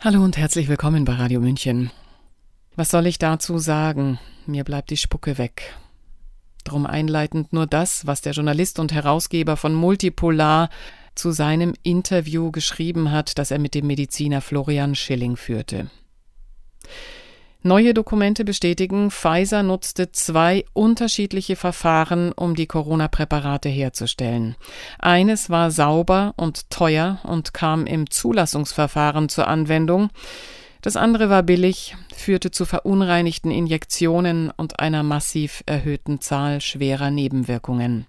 Hallo und herzlich willkommen bei Radio München. Was soll ich dazu sagen? Mir bleibt die Spucke weg. Drum einleitend nur das, was der Journalist und Herausgeber von Multipolar zu seinem Interview geschrieben hat, das er mit dem Mediziner Florian Schilling führte. Neue Dokumente bestätigen, Pfizer nutzte zwei unterschiedliche Verfahren, um die Corona-Präparate herzustellen. Eines war sauber und teuer und kam im Zulassungsverfahren zur Anwendung. Das andere war billig, führte zu verunreinigten Injektionen und einer massiv erhöhten Zahl schwerer Nebenwirkungen.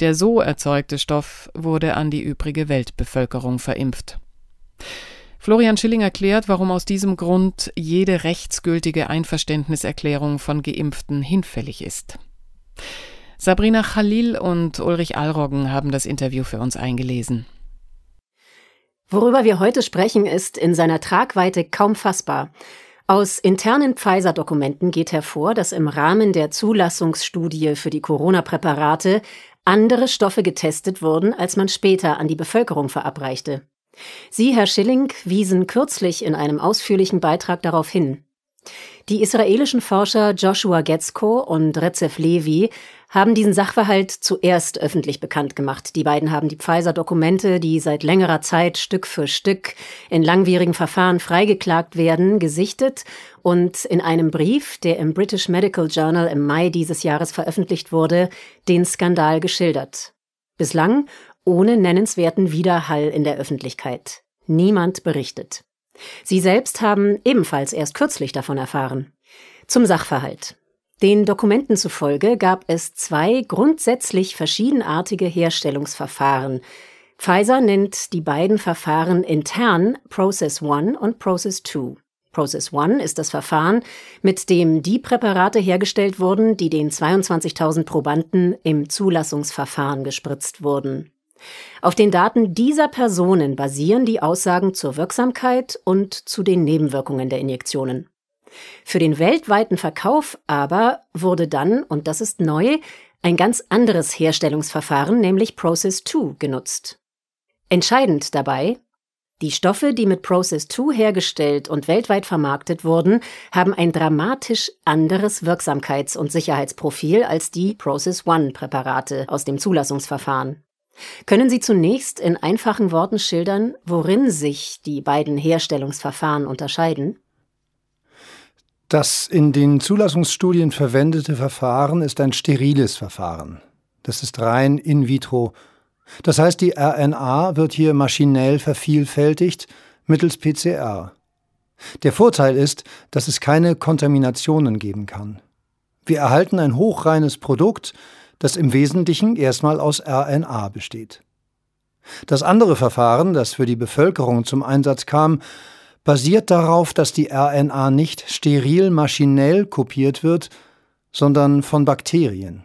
Der so erzeugte Stoff wurde an die übrige Weltbevölkerung verimpft. Florian Schilling erklärt, warum aus diesem Grund jede rechtsgültige Einverständniserklärung von Geimpften hinfällig ist. Sabrina Khalil und Ulrich Alroggen haben das Interview für uns eingelesen. Worüber wir heute sprechen, ist in seiner Tragweite kaum fassbar. Aus internen Pfizer-Dokumenten geht hervor, dass im Rahmen der Zulassungsstudie für die Corona-Präparate andere Stoffe getestet wurden, als man später an die Bevölkerung verabreichte. Sie, Herr Schilling, wiesen kürzlich in einem ausführlichen Beitrag darauf hin. Die israelischen Forscher Joshua Getzko und Rezef Levi haben diesen Sachverhalt zuerst öffentlich bekannt gemacht. Die beiden haben die Pfizer-Dokumente, die seit längerer Zeit Stück für Stück in langwierigen Verfahren freigeklagt werden, gesichtet und in einem Brief, der im British Medical Journal im Mai dieses Jahres veröffentlicht wurde, den Skandal geschildert. Bislang ohne nennenswerten Widerhall in der Öffentlichkeit. Niemand berichtet. Sie selbst haben ebenfalls erst kürzlich davon erfahren. Zum Sachverhalt. Den Dokumenten zufolge gab es zwei grundsätzlich verschiedenartige Herstellungsverfahren. Pfizer nennt die beiden Verfahren intern Process 1 und Process 2. Process One ist das Verfahren, mit dem die Präparate hergestellt wurden, die den 22.000 Probanden im Zulassungsverfahren gespritzt wurden. Auf den Daten dieser Personen basieren die Aussagen zur Wirksamkeit und zu den Nebenwirkungen der Injektionen. Für den weltweiten Verkauf aber wurde dann, und das ist neu, ein ganz anderes Herstellungsverfahren, nämlich Process 2, genutzt. Entscheidend dabei, die Stoffe, die mit Process 2 hergestellt und weltweit vermarktet wurden, haben ein dramatisch anderes Wirksamkeits- und Sicherheitsprofil als die Process 1 Präparate aus dem Zulassungsverfahren. Können Sie zunächst in einfachen Worten schildern, worin sich die beiden Herstellungsverfahren unterscheiden? Das in den Zulassungsstudien verwendete Verfahren ist ein steriles Verfahren. Das ist rein in vitro. Das heißt, die RNA wird hier maschinell vervielfältigt mittels PCR. Der Vorteil ist, dass es keine Kontaminationen geben kann. Wir erhalten ein hochreines Produkt, das im Wesentlichen erstmal aus RNA besteht. Das andere Verfahren, das für die Bevölkerung zum Einsatz kam, basiert darauf, dass die RNA nicht steril maschinell kopiert wird, sondern von Bakterien.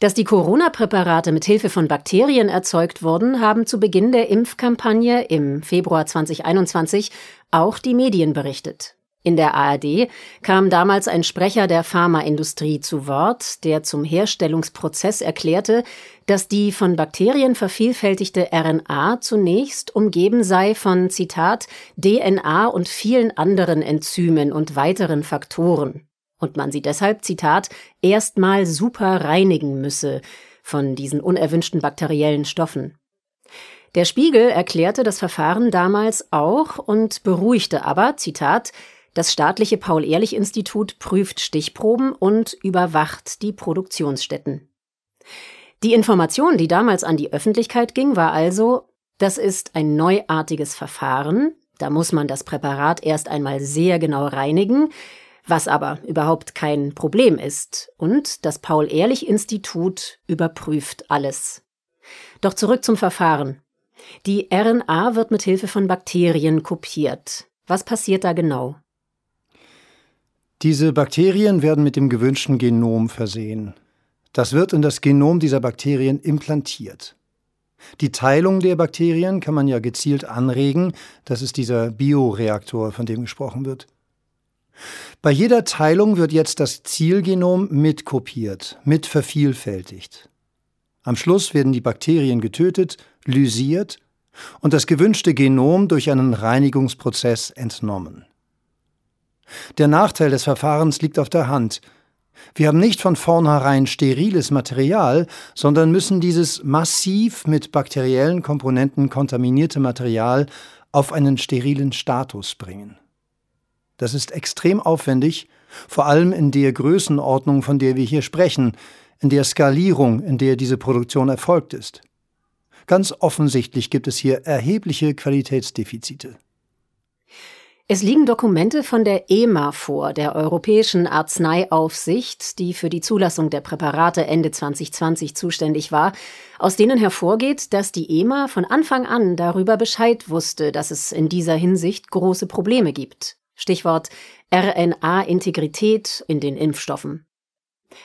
Dass die Corona-Präparate mit Hilfe von Bakterien erzeugt wurden, haben zu Beginn der Impfkampagne im Februar 2021 auch die Medien berichtet. In der ARD kam damals ein Sprecher der Pharmaindustrie zu Wort, der zum Herstellungsprozess erklärte, dass die von Bakterien vervielfältigte RNA zunächst umgeben sei von Zitat DNA und vielen anderen Enzymen und weiteren Faktoren und man sie deshalb Zitat erstmal super reinigen müsse von diesen unerwünschten bakteriellen Stoffen. Der Spiegel erklärte das Verfahren damals auch und beruhigte aber, Zitat, das staatliche Paul-Ehrlich-Institut prüft Stichproben und überwacht die Produktionsstätten. Die Information, die damals an die Öffentlichkeit ging, war also, das ist ein neuartiges Verfahren, da muss man das Präparat erst einmal sehr genau reinigen, was aber überhaupt kein Problem ist, und das Paul-Ehrlich-Institut überprüft alles. Doch zurück zum Verfahren. Die RNA wird mit Hilfe von Bakterien kopiert. Was passiert da genau? Diese Bakterien werden mit dem gewünschten Genom versehen. Das wird in das Genom dieser Bakterien implantiert. Die Teilung der Bakterien kann man ja gezielt anregen, das ist dieser Bioreaktor, von dem gesprochen wird. Bei jeder Teilung wird jetzt das Zielgenom mitkopiert, mit vervielfältigt. Am Schluss werden die Bakterien getötet, lysiert und das gewünschte Genom durch einen Reinigungsprozess entnommen. Der Nachteil des Verfahrens liegt auf der Hand. Wir haben nicht von vornherein steriles Material, sondern müssen dieses massiv mit bakteriellen Komponenten kontaminierte Material auf einen sterilen Status bringen. Das ist extrem aufwendig, vor allem in der Größenordnung, von der wir hier sprechen, in der Skalierung, in der diese Produktion erfolgt ist. Ganz offensichtlich gibt es hier erhebliche Qualitätsdefizite. Es liegen Dokumente von der EMA vor, der Europäischen Arzneiaufsicht, die für die Zulassung der Präparate Ende 2020 zuständig war, aus denen hervorgeht, dass die EMA von Anfang an darüber Bescheid wusste, dass es in dieser Hinsicht große Probleme gibt. Stichwort RNA-Integrität in den Impfstoffen.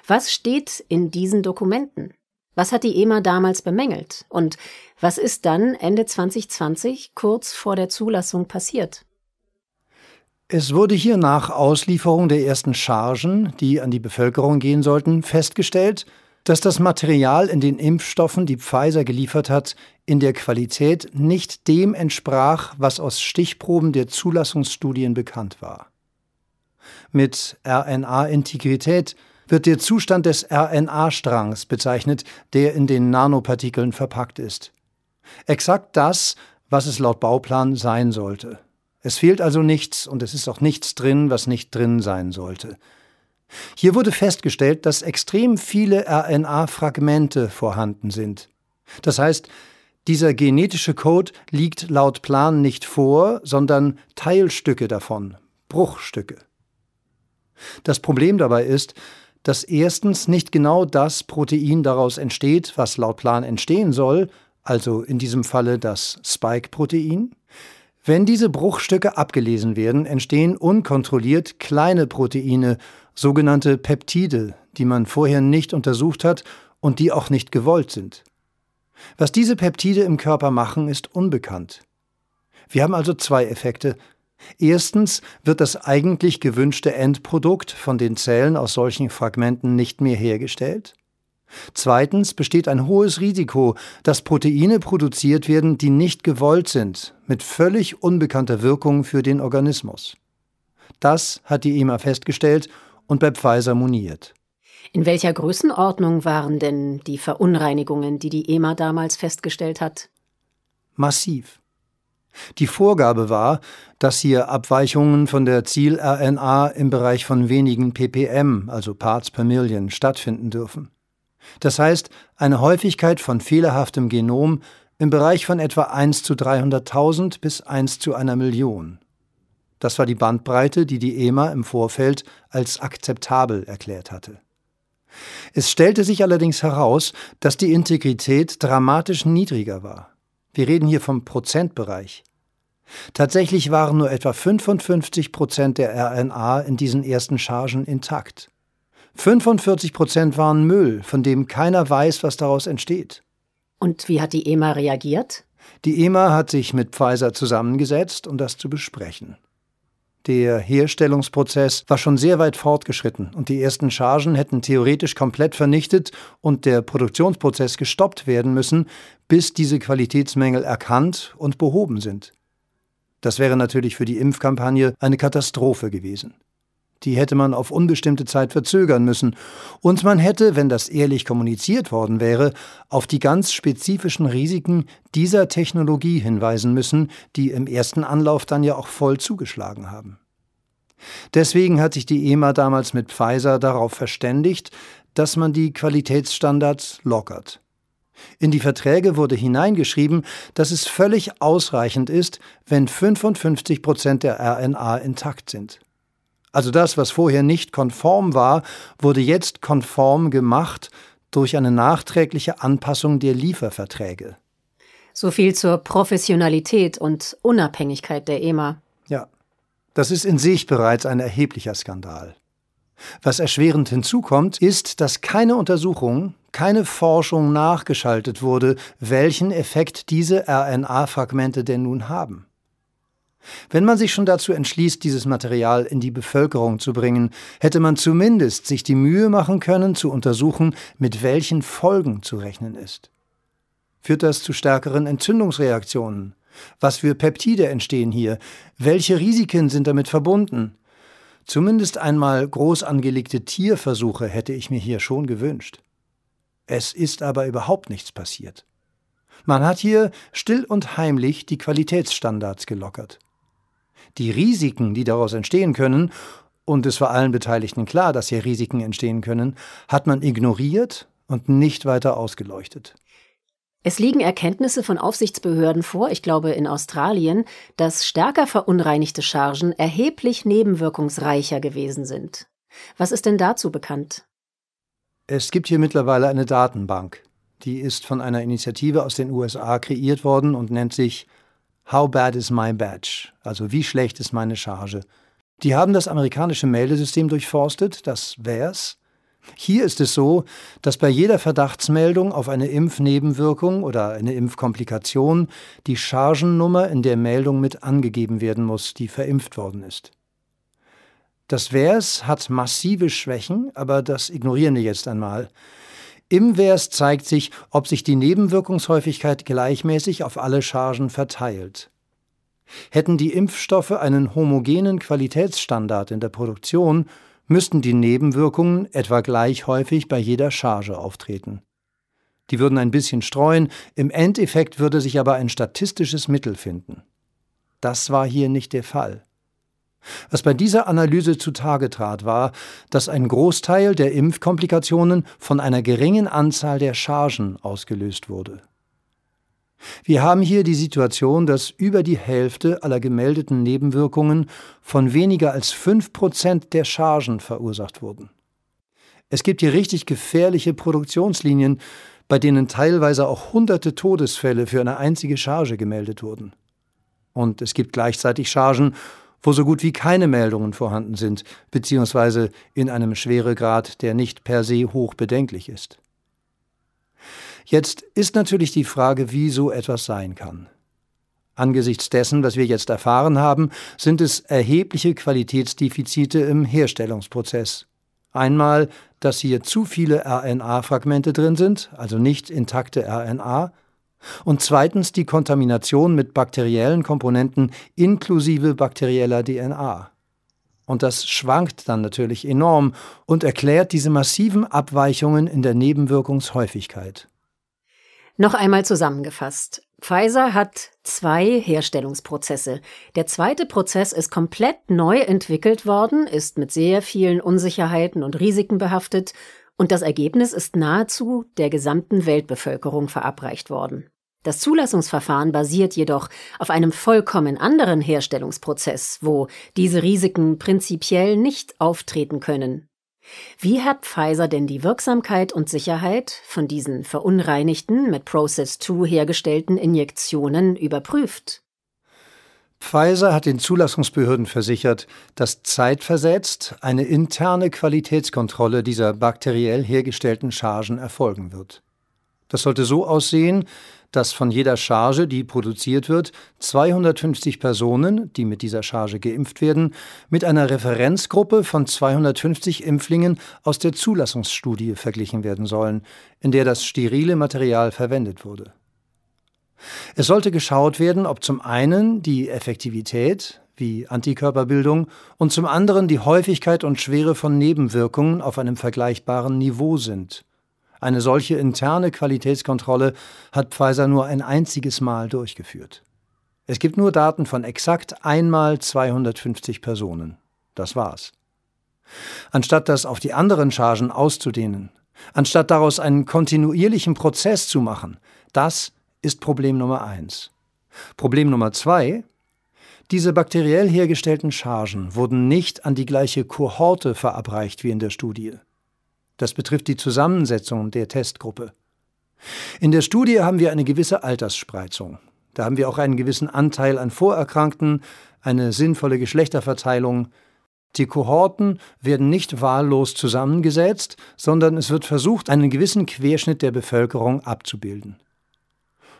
Was steht in diesen Dokumenten? Was hat die EMA damals bemängelt? Und was ist dann Ende 2020, kurz vor der Zulassung, passiert? Es wurde hier nach Auslieferung der ersten Chargen, die an die Bevölkerung gehen sollten, festgestellt, dass das Material in den Impfstoffen, die Pfizer geliefert hat, in der Qualität nicht dem entsprach, was aus Stichproben der Zulassungsstudien bekannt war. Mit RNA-Integrität wird der Zustand des RNA-Strangs bezeichnet, der in den Nanopartikeln verpackt ist. Exakt das, was es laut Bauplan sein sollte. Es fehlt also nichts und es ist auch nichts drin, was nicht drin sein sollte. Hier wurde festgestellt, dass extrem viele RNA-Fragmente vorhanden sind. Das heißt, dieser genetische Code liegt laut Plan nicht vor, sondern Teilstücke davon, Bruchstücke. Das Problem dabei ist, dass erstens nicht genau das Protein daraus entsteht, was laut Plan entstehen soll, also in diesem Falle das Spike-Protein, wenn diese Bruchstücke abgelesen werden, entstehen unkontrolliert kleine Proteine, sogenannte Peptide, die man vorher nicht untersucht hat und die auch nicht gewollt sind. Was diese Peptide im Körper machen, ist unbekannt. Wir haben also zwei Effekte. Erstens wird das eigentlich gewünschte Endprodukt von den Zellen aus solchen Fragmenten nicht mehr hergestellt. Zweitens besteht ein hohes Risiko, dass Proteine produziert werden, die nicht gewollt sind, mit völlig unbekannter Wirkung für den Organismus. Das hat die EMA festgestellt und bei Pfizer moniert. In welcher Größenordnung waren denn die Verunreinigungen, die die EMA damals festgestellt hat? Massiv. Die Vorgabe war, dass hier Abweichungen von der Ziel-RNA im Bereich von wenigen ppm, also Parts per Million, stattfinden dürfen. Das heißt, eine Häufigkeit von fehlerhaftem Genom im Bereich von etwa 1 zu 300.000 bis 1 zu einer Million. Das war die Bandbreite, die die EMA im Vorfeld als akzeptabel erklärt hatte. Es stellte sich allerdings heraus, dass die Integrität dramatisch niedriger war. Wir reden hier vom Prozentbereich. Tatsächlich waren nur etwa 55 Prozent der RNA in diesen ersten Chargen intakt. 45 Prozent waren Müll, von dem keiner weiß, was daraus entsteht. Und wie hat die EMA reagiert? Die EMA hat sich mit Pfizer zusammengesetzt, um das zu besprechen. Der Herstellungsprozess war schon sehr weit fortgeschritten und die ersten Chargen hätten theoretisch komplett vernichtet und der Produktionsprozess gestoppt werden müssen, bis diese Qualitätsmängel erkannt und behoben sind. Das wäre natürlich für die Impfkampagne eine Katastrophe gewesen. Die hätte man auf unbestimmte Zeit verzögern müssen. Und man hätte, wenn das ehrlich kommuniziert worden wäre, auf die ganz spezifischen Risiken dieser Technologie hinweisen müssen, die im ersten Anlauf dann ja auch voll zugeschlagen haben. Deswegen hat sich die EMA damals mit Pfizer darauf verständigt, dass man die Qualitätsstandards lockert. In die Verträge wurde hineingeschrieben, dass es völlig ausreichend ist, wenn 55 Prozent der RNA intakt sind. Also das, was vorher nicht konform war, wurde jetzt konform gemacht durch eine nachträgliche Anpassung der Lieferverträge. So viel zur Professionalität und Unabhängigkeit der EMA. Ja, das ist in sich bereits ein erheblicher Skandal. Was erschwerend hinzukommt, ist, dass keine Untersuchung, keine Forschung nachgeschaltet wurde, welchen Effekt diese RNA-Fragmente denn nun haben. Wenn man sich schon dazu entschließt, dieses Material in die Bevölkerung zu bringen, hätte man zumindest sich die Mühe machen können, zu untersuchen, mit welchen Folgen zu rechnen ist. Führt das zu stärkeren Entzündungsreaktionen? Was für Peptide entstehen hier? Welche Risiken sind damit verbunden? Zumindest einmal groß angelegte Tierversuche hätte ich mir hier schon gewünscht. Es ist aber überhaupt nichts passiert. Man hat hier still und heimlich die Qualitätsstandards gelockert. Die Risiken, die daraus entstehen können, und es war allen Beteiligten klar, dass hier Risiken entstehen können, hat man ignoriert und nicht weiter ausgeleuchtet. Es liegen Erkenntnisse von Aufsichtsbehörden vor, ich glaube in Australien, dass stärker verunreinigte Chargen erheblich nebenwirkungsreicher gewesen sind. Was ist denn dazu bekannt? Es gibt hier mittlerweile eine Datenbank. Die ist von einer Initiative aus den USA kreiert worden und nennt sich How Bad is My Badge? Also wie schlecht ist meine Charge? Die haben das amerikanische Meldesystem durchforstet, das WARES, hier ist es so, dass bei jeder Verdachtsmeldung auf eine Impfnebenwirkung oder eine Impfkomplikation die Chargennummer in der Meldung mit angegeben werden muss, die verimpft worden ist. Das VERS hat massive Schwächen, aber das ignorieren wir jetzt einmal. Im VERS zeigt sich, ob sich die Nebenwirkungshäufigkeit gleichmäßig auf alle Chargen verteilt. Hätten die Impfstoffe einen homogenen Qualitätsstandard in der Produktion, müssten die Nebenwirkungen etwa gleich häufig bei jeder Charge auftreten. Die würden ein bisschen streuen, im Endeffekt würde sich aber ein statistisches Mittel finden. Das war hier nicht der Fall. Was bei dieser Analyse zutage trat, war, dass ein Großteil der Impfkomplikationen von einer geringen Anzahl der Chargen ausgelöst wurde. Wir haben hier die Situation, dass über die Hälfte aller gemeldeten Nebenwirkungen von weniger als 5% der Chargen verursacht wurden. Es gibt hier richtig gefährliche Produktionslinien, bei denen teilweise auch hunderte Todesfälle für eine einzige Charge gemeldet wurden. Und es gibt gleichzeitig Chargen, wo so gut wie keine Meldungen vorhanden sind, beziehungsweise in einem Schweregrad, der nicht per se hoch bedenklich ist. Jetzt ist natürlich die Frage, wie so etwas sein kann. Angesichts dessen, was wir jetzt erfahren haben, sind es erhebliche Qualitätsdefizite im Herstellungsprozess. Einmal, dass hier zu viele RNA-Fragmente drin sind, also nicht intakte RNA, und zweitens die Kontamination mit bakteriellen Komponenten inklusive bakterieller DNA. Und das schwankt dann natürlich enorm und erklärt diese massiven Abweichungen in der Nebenwirkungshäufigkeit. Noch einmal zusammengefasst. Pfizer hat zwei Herstellungsprozesse. Der zweite Prozess ist komplett neu entwickelt worden, ist mit sehr vielen Unsicherheiten und Risiken behaftet und das Ergebnis ist nahezu der gesamten Weltbevölkerung verabreicht worden. Das Zulassungsverfahren basiert jedoch auf einem vollkommen anderen Herstellungsprozess, wo diese Risiken prinzipiell nicht auftreten können. Wie hat Pfizer denn die Wirksamkeit und Sicherheit von diesen verunreinigten, mit Process 2 hergestellten Injektionen überprüft? Pfizer hat den Zulassungsbehörden versichert, dass zeitversetzt eine interne Qualitätskontrolle dieser bakteriell hergestellten Chargen erfolgen wird. Das sollte so aussehen, dass von jeder Charge, die produziert wird, 250 Personen, die mit dieser Charge geimpft werden, mit einer Referenzgruppe von 250 Impflingen aus der Zulassungsstudie verglichen werden sollen, in der das sterile Material verwendet wurde. Es sollte geschaut werden, ob zum einen die Effektivität, wie Antikörperbildung, und zum anderen die Häufigkeit und Schwere von Nebenwirkungen auf einem vergleichbaren Niveau sind. Eine solche interne Qualitätskontrolle hat Pfizer nur ein einziges Mal durchgeführt. Es gibt nur Daten von exakt einmal 250 Personen. Das war's. Anstatt das auf die anderen Chargen auszudehnen, anstatt daraus einen kontinuierlichen Prozess zu machen, das ist Problem Nummer eins. Problem Nummer zwei diese bakteriell hergestellten Chargen wurden nicht an die gleiche Kohorte verabreicht wie in der Studie. Das betrifft die Zusammensetzung der Testgruppe. In der Studie haben wir eine gewisse Altersspreizung. Da haben wir auch einen gewissen Anteil an Vorerkrankten, eine sinnvolle Geschlechterverteilung. Die Kohorten werden nicht wahllos zusammengesetzt, sondern es wird versucht, einen gewissen Querschnitt der Bevölkerung abzubilden.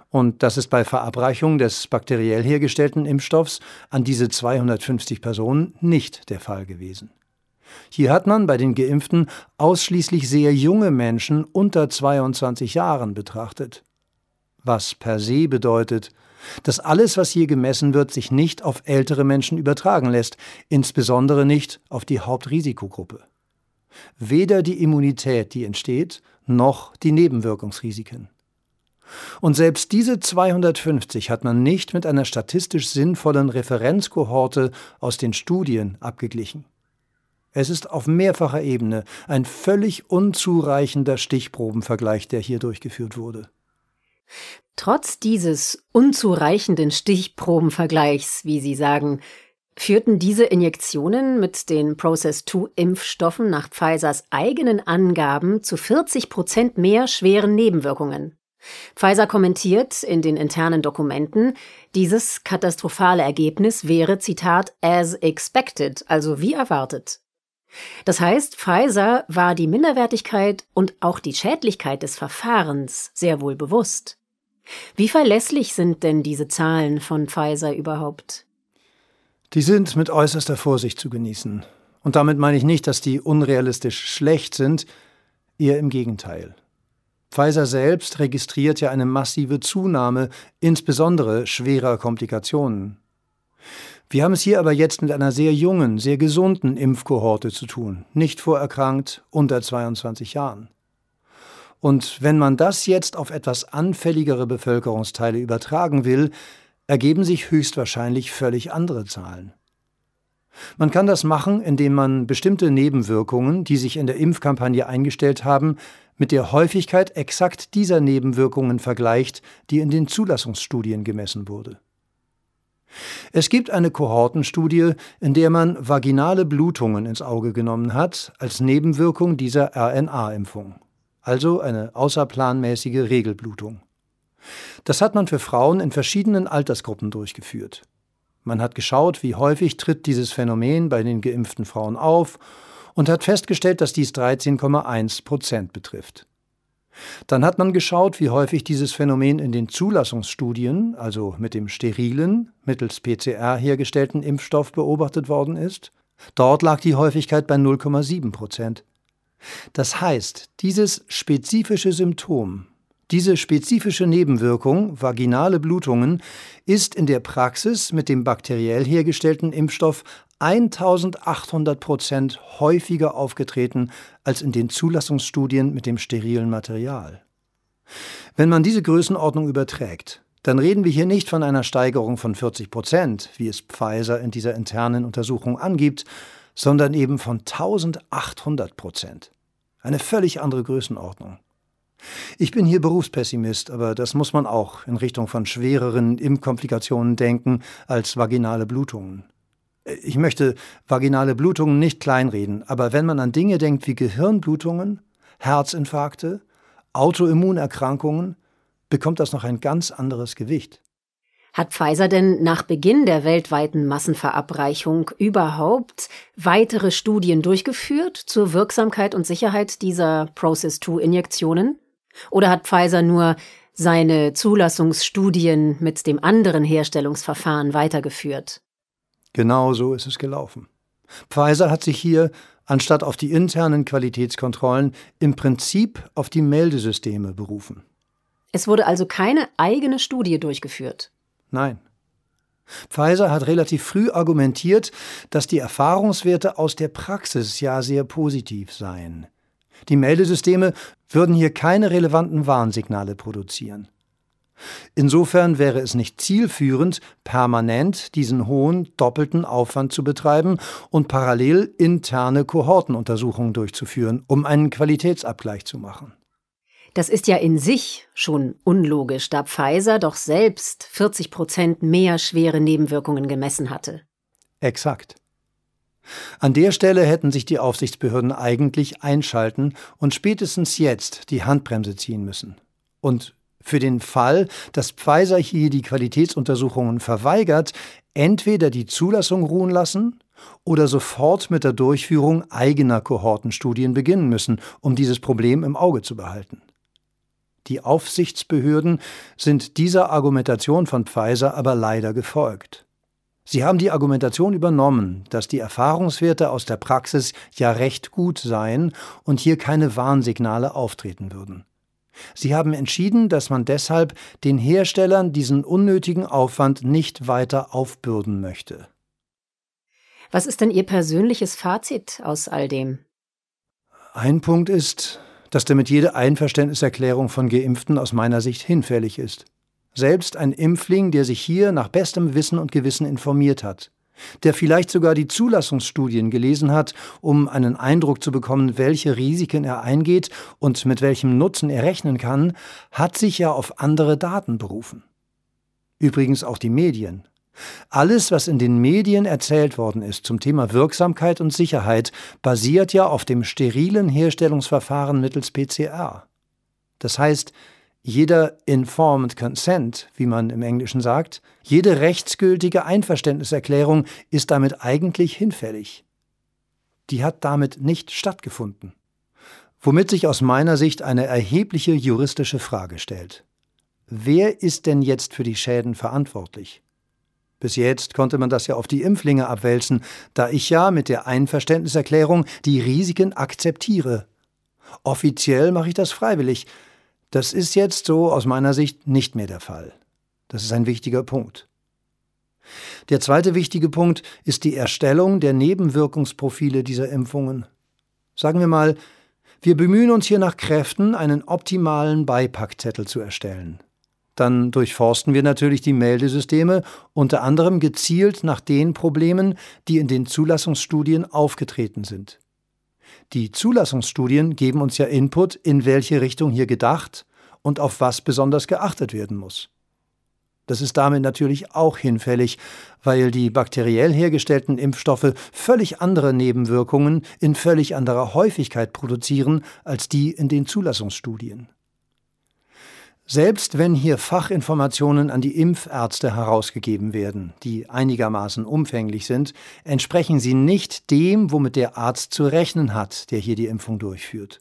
Und das ist bei Verabreichung des bakteriell hergestellten Impfstoffs an diese 250 Personen nicht der Fall gewesen. Hier hat man bei den Geimpften ausschließlich sehr junge Menschen unter 22 Jahren betrachtet. was per se bedeutet, dass alles, was hier gemessen wird, sich nicht auf ältere Menschen übertragen lässt, insbesondere nicht auf die Hauptrisikogruppe. Weder die Immunität, die entsteht, noch die Nebenwirkungsrisiken. Und selbst diese 250 hat man nicht mit einer statistisch sinnvollen Referenzkohorte aus den Studien abgeglichen. Es ist auf mehrfacher Ebene ein völlig unzureichender Stichprobenvergleich, der hier durchgeführt wurde. Trotz dieses unzureichenden Stichprobenvergleichs, wie Sie sagen, führten diese Injektionen mit den Process-2-Impfstoffen nach Pfizers eigenen Angaben zu 40 Prozent mehr schweren Nebenwirkungen. Pfizer kommentiert in den internen Dokumenten, dieses katastrophale Ergebnis wäre, Zitat, as expected, also wie erwartet. Das heißt, Pfizer war die Minderwertigkeit und auch die Schädlichkeit des Verfahrens sehr wohl bewusst. Wie verlässlich sind denn diese Zahlen von Pfizer überhaupt? Die sind mit äußerster Vorsicht zu genießen. Und damit meine ich nicht, dass die unrealistisch schlecht sind, eher im Gegenteil. Pfizer selbst registriert ja eine massive Zunahme, insbesondere schwerer Komplikationen. Wir haben es hier aber jetzt mit einer sehr jungen, sehr gesunden Impfkohorte zu tun, nicht vorerkrankt, unter 22 Jahren. Und wenn man das jetzt auf etwas anfälligere Bevölkerungsteile übertragen will, ergeben sich höchstwahrscheinlich völlig andere Zahlen. Man kann das machen, indem man bestimmte Nebenwirkungen, die sich in der Impfkampagne eingestellt haben, mit der Häufigkeit exakt dieser Nebenwirkungen vergleicht, die in den Zulassungsstudien gemessen wurde. Es gibt eine Kohortenstudie, in der man vaginale Blutungen ins Auge genommen hat, als Nebenwirkung dieser RNA-Impfung, also eine außerplanmäßige Regelblutung. Das hat man für Frauen in verschiedenen Altersgruppen durchgeführt. Man hat geschaut, wie häufig tritt dieses Phänomen bei den geimpften Frauen auf und hat festgestellt, dass dies 13,1 Prozent betrifft. Dann hat man geschaut, wie häufig dieses Phänomen in den Zulassungsstudien, also mit dem sterilen, mittels PCR hergestellten Impfstoff beobachtet worden ist. Dort lag die Häufigkeit bei 0,7 Prozent. Das heißt, dieses spezifische Symptom, diese spezifische Nebenwirkung, vaginale Blutungen, ist in der Praxis mit dem bakteriell hergestellten Impfstoff 1800 Prozent häufiger aufgetreten als in den Zulassungsstudien mit dem sterilen Material. Wenn man diese Größenordnung überträgt, dann reden wir hier nicht von einer Steigerung von 40 Prozent, wie es Pfizer in dieser internen Untersuchung angibt, sondern eben von 1800 Prozent. Eine völlig andere Größenordnung. Ich bin hier Berufspessimist, aber das muss man auch in Richtung von schwereren Impfkomplikationen denken als vaginale Blutungen. Ich möchte vaginale Blutungen nicht kleinreden, aber wenn man an Dinge denkt wie Gehirnblutungen, Herzinfarkte, Autoimmunerkrankungen, bekommt das noch ein ganz anderes Gewicht. Hat Pfizer denn nach Beginn der weltweiten Massenverabreichung überhaupt weitere Studien durchgeführt zur Wirksamkeit und Sicherheit dieser Process-2-Injektionen? Oder hat Pfizer nur seine Zulassungsstudien mit dem anderen Herstellungsverfahren weitergeführt? Genau so ist es gelaufen. Pfizer hat sich hier, anstatt auf die internen Qualitätskontrollen, im Prinzip auf die Meldesysteme berufen. Es wurde also keine eigene Studie durchgeführt. Nein. Pfizer hat relativ früh argumentiert, dass die Erfahrungswerte aus der Praxis ja sehr positiv seien. Die Meldesysteme würden hier keine relevanten Warnsignale produzieren. Insofern wäre es nicht zielführend, permanent diesen hohen doppelten Aufwand zu betreiben und parallel interne Kohortenuntersuchungen durchzuführen, um einen Qualitätsabgleich zu machen. Das ist ja in sich schon unlogisch, da Pfizer doch selbst 40 Prozent mehr schwere Nebenwirkungen gemessen hatte. Exakt. An der Stelle hätten sich die Aufsichtsbehörden eigentlich einschalten und spätestens jetzt die Handbremse ziehen müssen. Und für den Fall, dass Pfizer hier die Qualitätsuntersuchungen verweigert, entweder die Zulassung ruhen lassen oder sofort mit der Durchführung eigener Kohortenstudien beginnen müssen, um dieses Problem im Auge zu behalten. Die Aufsichtsbehörden sind dieser Argumentation von Pfizer aber leider gefolgt. Sie haben die Argumentation übernommen, dass die Erfahrungswerte aus der Praxis ja recht gut seien und hier keine Warnsignale auftreten würden. Sie haben entschieden, dass man deshalb den Herstellern diesen unnötigen Aufwand nicht weiter aufbürden möchte. Was ist denn Ihr persönliches Fazit aus all dem? Ein Punkt ist, dass damit jede Einverständniserklärung von Geimpften aus meiner Sicht hinfällig ist. Selbst ein Impfling, der sich hier nach bestem Wissen und Gewissen informiert hat, der vielleicht sogar die Zulassungsstudien gelesen hat, um einen Eindruck zu bekommen, welche Risiken er eingeht und mit welchem Nutzen er rechnen kann, hat sich ja auf andere Daten berufen. Übrigens auch die Medien. Alles, was in den Medien erzählt worden ist zum Thema Wirksamkeit und Sicherheit, basiert ja auf dem sterilen Herstellungsverfahren mittels PCR. Das heißt, jeder Informed Consent, wie man im Englischen sagt, jede rechtsgültige Einverständniserklärung ist damit eigentlich hinfällig. Die hat damit nicht stattgefunden. Womit sich aus meiner Sicht eine erhebliche juristische Frage stellt. Wer ist denn jetzt für die Schäden verantwortlich? Bis jetzt konnte man das ja auf die Impflinge abwälzen, da ich ja mit der Einverständniserklärung die Risiken akzeptiere. Offiziell mache ich das freiwillig, das ist jetzt so aus meiner Sicht nicht mehr der Fall. Das ist ein wichtiger Punkt. Der zweite wichtige Punkt ist die Erstellung der Nebenwirkungsprofile dieser Impfungen. Sagen wir mal, wir bemühen uns hier nach Kräften, einen optimalen Beipackzettel zu erstellen. Dann durchforsten wir natürlich die Meldesysteme, unter anderem gezielt nach den Problemen, die in den Zulassungsstudien aufgetreten sind. Die Zulassungsstudien geben uns ja Input, in welche Richtung hier gedacht und auf was besonders geachtet werden muss. Das ist damit natürlich auch hinfällig, weil die bakteriell hergestellten Impfstoffe völlig andere Nebenwirkungen in völlig anderer Häufigkeit produzieren als die in den Zulassungsstudien. Selbst wenn hier Fachinformationen an die Impfärzte herausgegeben werden, die einigermaßen umfänglich sind, entsprechen sie nicht dem, womit der Arzt zu rechnen hat, der hier die Impfung durchführt.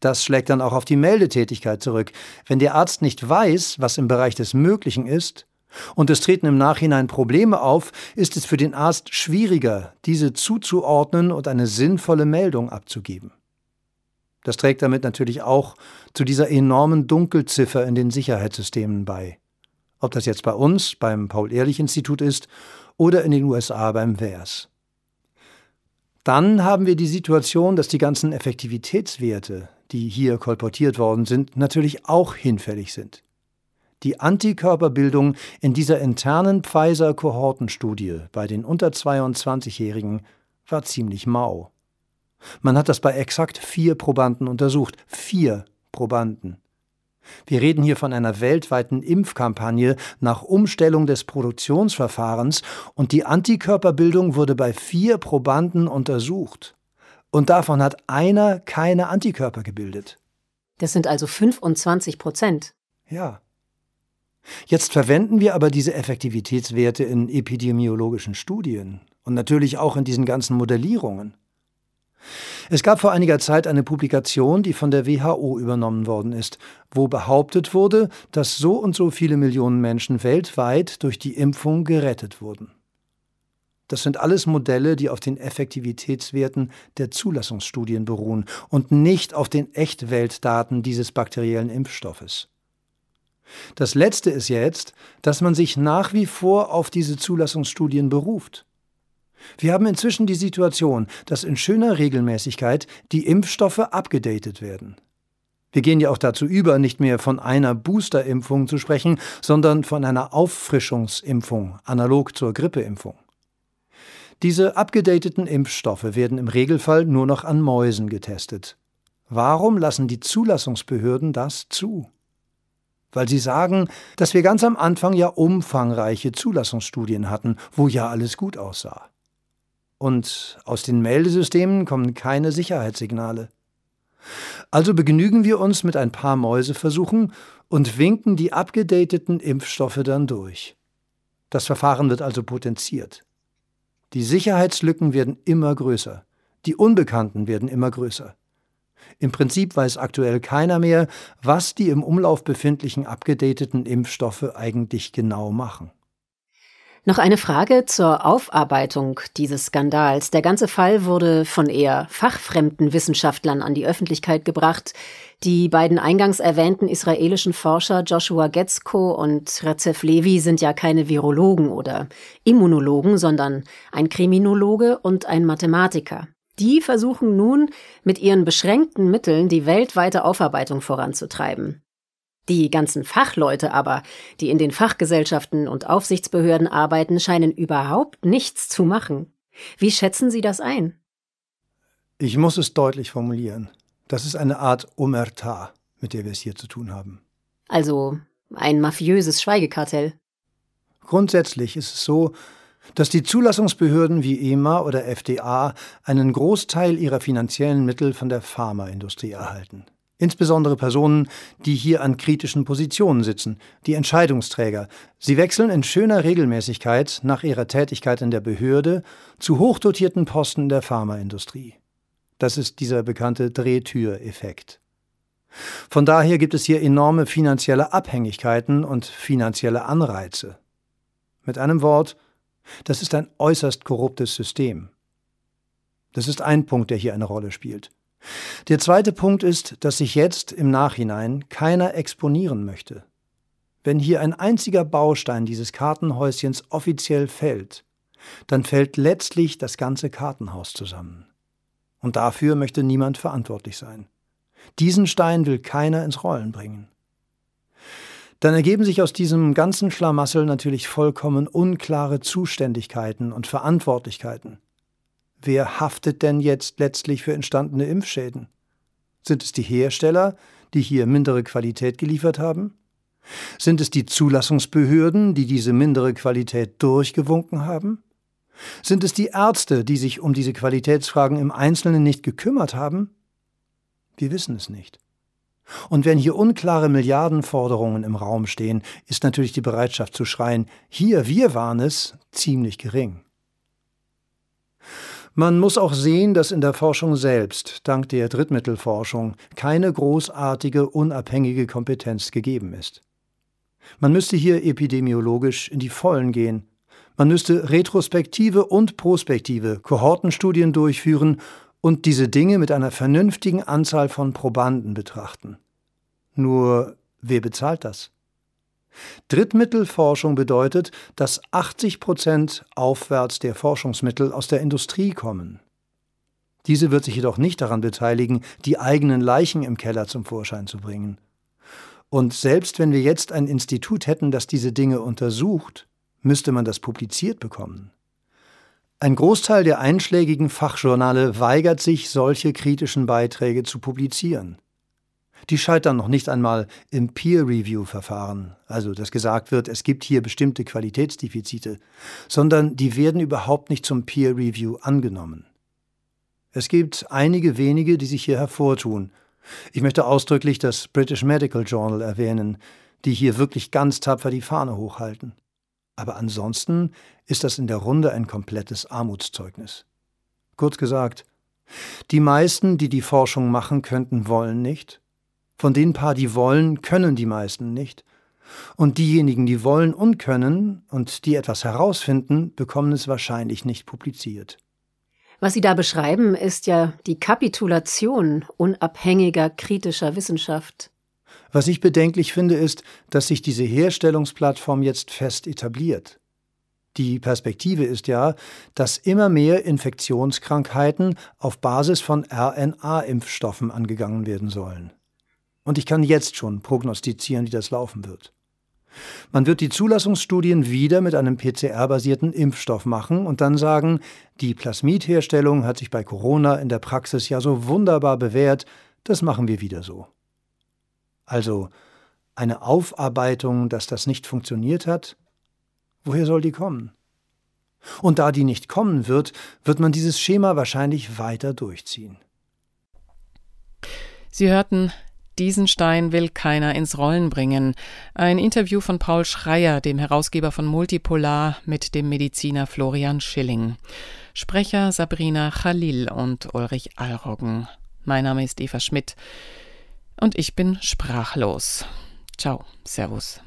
Das schlägt dann auch auf die Meldetätigkeit zurück. Wenn der Arzt nicht weiß, was im Bereich des Möglichen ist, und es treten im Nachhinein Probleme auf, ist es für den Arzt schwieriger, diese zuzuordnen und eine sinnvolle Meldung abzugeben. Das trägt damit natürlich auch zu dieser enormen Dunkelziffer in den Sicherheitssystemen bei. Ob das jetzt bei uns beim Paul-Ehrlich-Institut ist oder in den USA beim WERS. Dann haben wir die Situation, dass die ganzen Effektivitätswerte, die hier kolportiert worden sind, natürlich auch hinfällig sind. Die Antikörperbildung in dieser internen Pfizer-Kohortenstudie bei den unter 22-Jährigen war ziemlich mau. Man hat das bei exakt vier Probanden untersucht. Vier Probanden. Wir reden hier von einer weltweiten Impfkampagne nach Umstellung des Produktionsverfahrens und die Antikörperbildung wurde bei vier Probanden untersucht. Und davon hat einer keine Antikörper gebildet. Das sind also 25 Prozent. Ja. Jetzt verwenden wir aber diese Effektivitätswerte in epidemiologischen Studien und natürlich auch in diesen ganzen Modellierungen. Es gab vor einiger Zeit eine Publikation, die von der WHO übernommen worden ist, wo behauptet wurde, dass so und so viele Millionen Menschen weltweit durch die Impfung gerettet wurden. Das sind alles Modelle, die auf den Effektivitätswerten der Zulassungsstudien beruhen und nicht auf den Echtweltdaten dieses bakteriellen Impfstoffes. Das Letzte ist jetzt, dass man sich nach wie vor auf diese Zulassungsstudien beruft. Wir haben inzwischen die Situation, dass in schöner Regelmäßigkeit die Impfstoffe abgedatet werden. Wir gehen ja auch dazu über, nicht mehr von einer Boosterimpfung zu sprechen, sondern von einer Auffrischungsimpfung, analog zur Grippeimpfung. Diese abgedateten Impfstoffe werden im Regelfall nur noch an Mäusen getestet. Warum lassen die Zulassungsbehörden das zu? Weil sie sagen, dass wir ganz am Anfang ja umfangreiche Zulassungsstudien hatten, wo ja alles gut aussah. Und aus den Meldesystemen kommen keine Sicherheitssignale. Also begnügen wir uns mit ein paar Mäuseversuchen und winken die abgedateten Impfstoffe dann durch. Das Verfahren wird also potenziert. Die Sicherheitslücken werden immer größer, die Unbekannten werden immer größer. Im Prinzip weiß aktuell keiner mehr, was die im Umlauf befindlichen abgedateten Impfstoffe eigentlich genau machen. Noch eine Frage zur Aufarbeitung dieses Skandals. Der ganze Fall wurde von eher fachfremden Wissenschaftlern an die Öffentlichkeit gebracht. Die beiden eingangs erwähnten israelischen Forscher Joshua Getzko und Rezef Levi sind ja keine Virologen oder Immunologen, sondern ein Kriminologe und ein Mathematiker. Die versuchen nun mit ihren beschränkten Mitteln die weltweite Aufarbeitung voranzutreiben. Die ganzen Fachleute aber, die in den Fachgesellschaften und Aufsichtsbehörden arbeiten, scheinen überhaupt nichts zu machen. Wie schätzen Sie das ein? Ich muss es deutlich formulieren. Das ist eine Art Omerta, mit der wir es hier zu tun haben. Also ein mafiöses Schweigekartell. Grundsätzlich ist es so, dass die Zulassungsbehörden wie EMA oder FDA einen Großteil ihrer finanziellen Mittel von der Pharmaindustrie erhalten. Insbesondere Personen, die hier an kritischen Positionen sitzen, die Entscheidungsträger. Sie wechseln in schöner Regelmäßigkeit nach ihrer Tätigkeit in der Behörde zu hochdotierten Posten der Pharmaindustrie. Das ist dieser bekannte Drehtüreffekt. Von daher gibt es hier enorme finanzielle Abhängigkeiten und finanzielle Anreize. Mit einem Wort, das ist ein äußerst korruptes System. Das ist ein Punkt, der hier eine Rolle spielt. Der zweite Punkt ist, dass sich jetzt im Nachhinein keiner exponieren möchte. Wenn hier ein einziger Baustein dieses Kartenhäuschens offiziell fällt, dann fällt letztlich das ganze Kartenhaus zusammen. Und dafür möchte niemand verantwortlich sein. Diesen Stein will keiner ins Rollen bringen. Dann ergeben sich aus diesem ganzen Schlamassel natürlich vollkommen unklare Zuständigkeiten und Verantwortlichkeiten. Wer haftet denn jetzt letztlich für entstandene Impfschäden? Sind es die Hersteller, die hier mindere Qualität geliefert haben? Sind es die Zulassungsbehörden, die diese mindere Qualität durchgewunken haben? Sind es die Ärzte, die sich um diese Qualitätsfragen im Einzelnen nicht gekümmert haben? Wir wissen es nicht. Und wenn hier unklare Milliardenforderungen im Raum stehen, ist natürlich die Bereitschaft zu schreien, hier, wir waren es, ziemlich gering. Man muss auch sehen, dass in der Forschung selbst, dank der Drittmittelforschung, keine großartige, unabhängige Kompetenz gegeben ist. Man müsste hier epidemiologisch in die Vollen gehen. Man müsste retrospektive und prospektive Kohortenstudien durchführen und diese Dinge mit einer vernünftigen Anzahl von Probanden betrachten. Nur wer bezahlt das? Drittmittelforschung bedeutet, dass 80 Prozent aufwärts der Forschungsmittel aus der Industrie kommen. Diese wird sich jedoch nicht daran beteiligen, die eigenen Leichen im Keller zum Vorschein zu bringen. Und selbst wenn wir jetzt ein Institut hätten, das diese Dinge untersucht, müsste man das publiziert bekommen. Ein Großteil der einschlägigen Fachjournale weigert sich, solche kritischen Beiträge zu publizieren. Die scheitern noch nicht einmal im Peer-Review-Verfahren, also dass gesagt wird, es gibt hier bestimmte Qualitätsdefizite, sondern die werden überhaupt nicht zum Peer-Review angenommen. Es gibt einige wenige, die sich hier hervortun. Ich möchte ausdrücklich das British Medical Journal erwähnen, die hier wirklich ganz tapfer die Fahne hochhalten. Aber ansonsten ist das in der Runde ein komplettes Armutszeugnis. Kurz gesagt, die meisten, die die Forschung machen könnten, wollen nicht, von den paar, die wollen, können die meisten nicht. Und diejenigen, die wollen und können und die etwas herausfinden, bekommen es wahrscheinlich nicht publiziert. Was Sie da beschreiben, ist ja die Kapitulation unabhängiger kritischer Wissenschaft. Was ich bedenklich finde, ist, dass sich diese Herstellungsplattform jetzt fest etabliert. Die Perspektive ist ja, dass immer mehr Infektionskrankheiten auf Basis von RNA-Impfstoffen angegangen werden sollen. Und ich kann jetzt schon prognostizieren, wie das laufen wird. Man wird die Zulassungsstudien wieder mit einem PCR-basierten Impfstoff machen und dann sagen, die Plasmidherstellung hat sich bei Corona in der Praxis ja so wunderbar bewährt, das machen wir wieder so. Also eine Aufarbeitung, dass das nicht funktioniert hat, woher soll die kommen? Und da die nicht kommen wird, wird man dieses Schema wahrscheinlich weiter durchziehen. Sie hörten diesen Stein will keiner ins Rollen bringen. Ein Interview von Paul Schreier, dem Herausgeber von Multipolar, mit dem Mediziner Florian Schilling. Sprecher Sabrina Khalil und Ulrich Alroggen. Mein Name ist Eva Schmidt und ich bin sprachlos. Ciao, Servus.